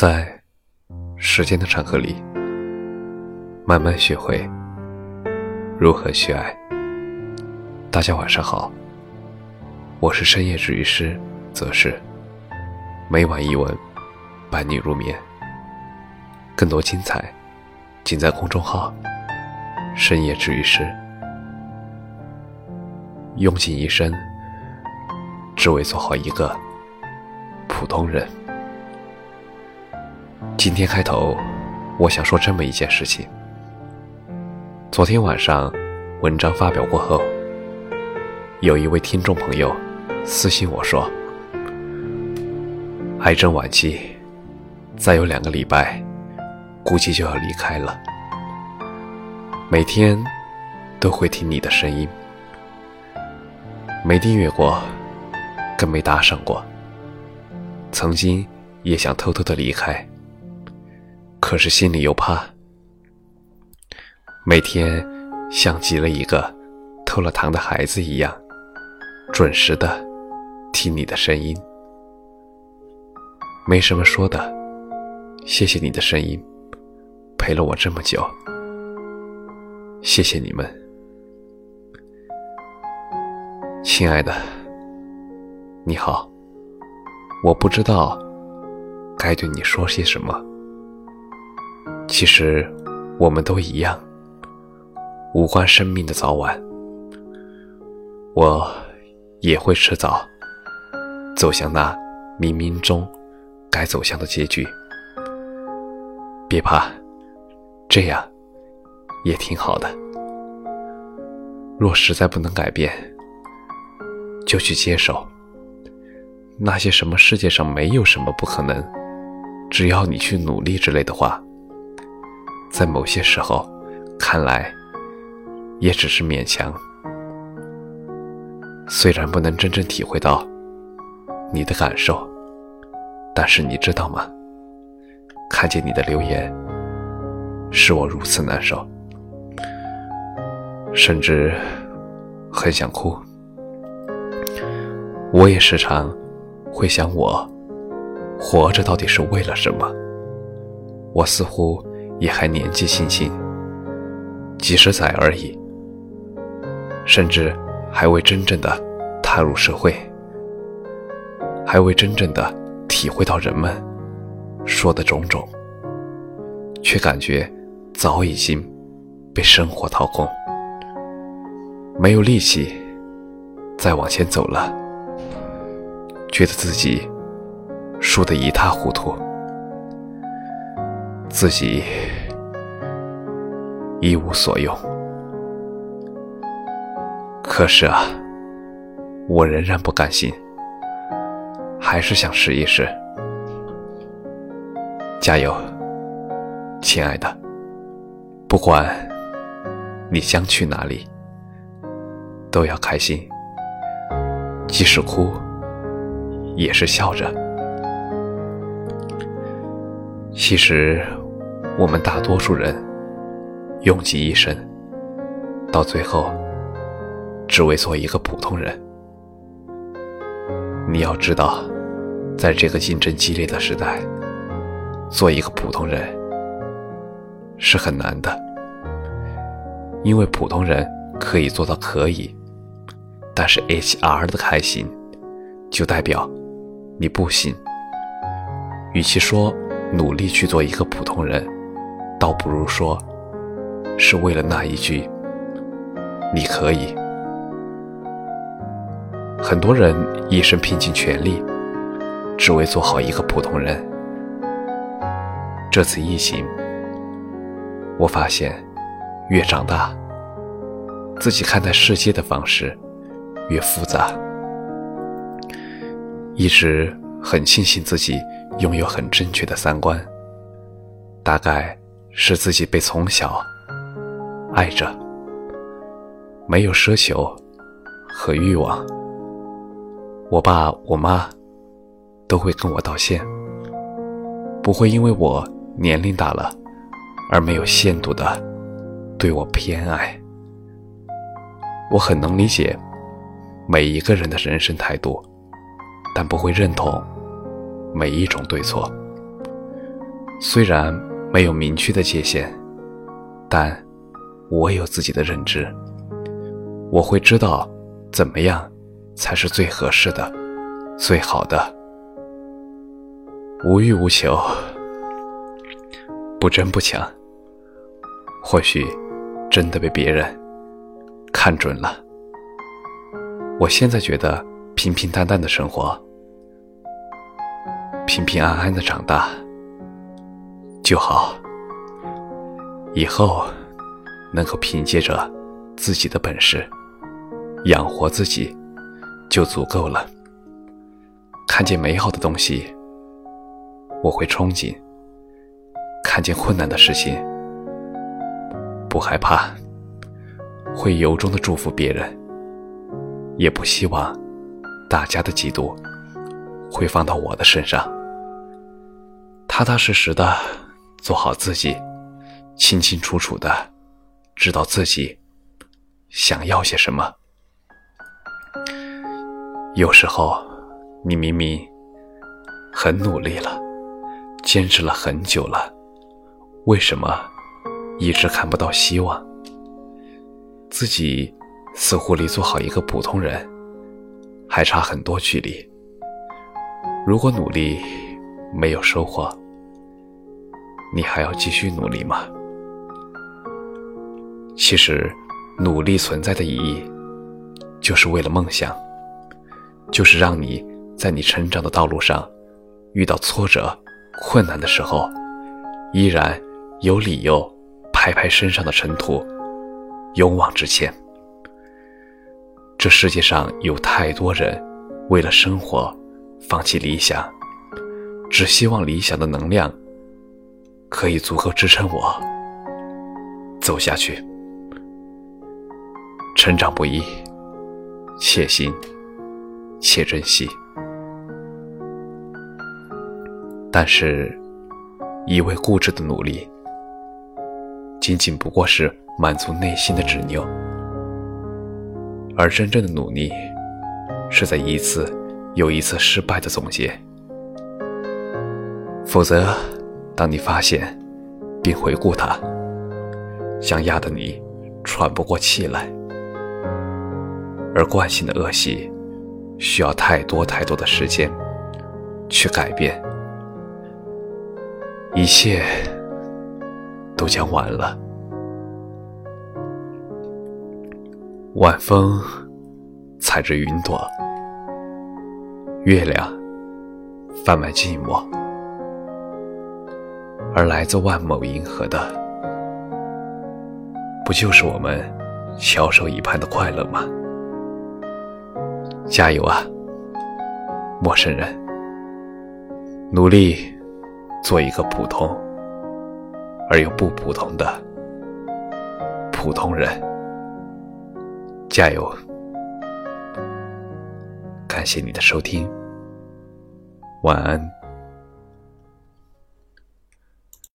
在时间的长河里，慢慢学会如何去爱。大家晚上好，我是深夜治愈师则是，每晚一文伴你入眠。更多精彩尽在公众号“深夜治愈师”。用尽一生，只为做好一个普通人。今天开头，我想说这么一件事情。昨天晚上，文章发表过后，有一位听众朋友私信我说：“癌症晚期，再有两个礼拜，估计就要离开了。每天都会听你的声音，没订阅过，更没打赏过。曾经也想偷偷的离开。”可是心里又怕，每天像极了一个偷了糖的孩子一样，准时的听你的声音。没什么说的，谢谢你的声音，陪了我这么久，谢谢你们，亲爱的，你好，我不知道该对你说些什么。其实，我们都一样，无关生命的早晚。我也会迟早走向那冥冥中该走向的结局。别怕，这样也挺好的。若实在不能改变，就去接受那些什么世界上没有什么不可能，只要你去努力之类的话。在某些时候，看来也只是勉强。虽然不能真正体会到你的感受，但是你知道吗？看见你的留言，使我如此难受，甚至很想哭。我也时常会想，我活着到底是为了什么？我似乎……也还年纪轻轻，几十载而已，甚至还未真正的踏入社会，还未真正的体会到人们说的种种，却感觉早已经被生活掏空，没有力气再往前走了，觉得自己输得一塌糊涂。自己一无所有，可是啊，我仍然不甘心，还是想试一试。加油，亲爱的！不管你将去哪里，都要开心，即使哭，也是笑着。其实，我们大多数人用尽一生，到最后只为做一个普通人。你要知道，在这个竞争激烈的时代，做一个普通人是很难的，因为普通人可以做到可以，但是 HR 的开心就代表你不行。与其说，努力去做一个普通人，倒不如说，是为了那一句“你可以”。很多人一生拼尽全力，只为做好一个普通人。这次疫情，我发现，越长大，自己看待世界的方式越复杂。一直很庆幸自己。拥有很正确的三观，大概是自己被从小爱着，没有奢求和欲望。我爸我妈都会跟我道歉，不会因为我年龄大了而没有限度的对我偏爱。我很能理解每一个人的人生态度，但不会认同。每一种对错，虽然没有明确的界限，但我有自己的认知。我会知道怎么样才是最合适的、最好的。无欲无求，不争不抢。或许真的被别人看准了。我现在觉得平平淡淡的生活，平平安安的长大就好。以后能够凭借着自己的本事养活自己，就足够了。看见美好的东西。我会憧憬，看见困难的事情不害怕，会由衷的祝福别人，也不希望大家的嫉妒会放到我的身上。踏踏实实的做好自己，清清楚楚的知道自己想要些什么。有时候，你明明很努力了。坚持了很久了，为什么一直看不到希望？自己似乎离做好一个普通人还差很多距离。如果努力没有收获，你还要继续努力吗？其实，努力存在的意义，就是为了梦想，就是让你在你成长的道路上遇到挫折。困难的时候，依然有理由拍拍身上的尘土，勇往直前。这世界上有太多人为了生活放弃理想，只希望理想的能量可以足够支撑我走下去。成长不易，且行且珍惜。但是，一味固执的努力，仅仅不过是满足内心的执拗；而真正的努力，是在一次又一次失败的总结。否则，当你发现并回顾它，将压得你喘不过气来。而惯性的恶习，需要太多太多的时间去改变。一切都将晚了。晚风踩着云朵，月亮贩卖寂寞，而来自万某银河的，不就是我们翘首以盼的快乐吗？加油啊，陌生人！努力。做一个普通而又不普通的普通人，加油！感谢你的收听，晚安。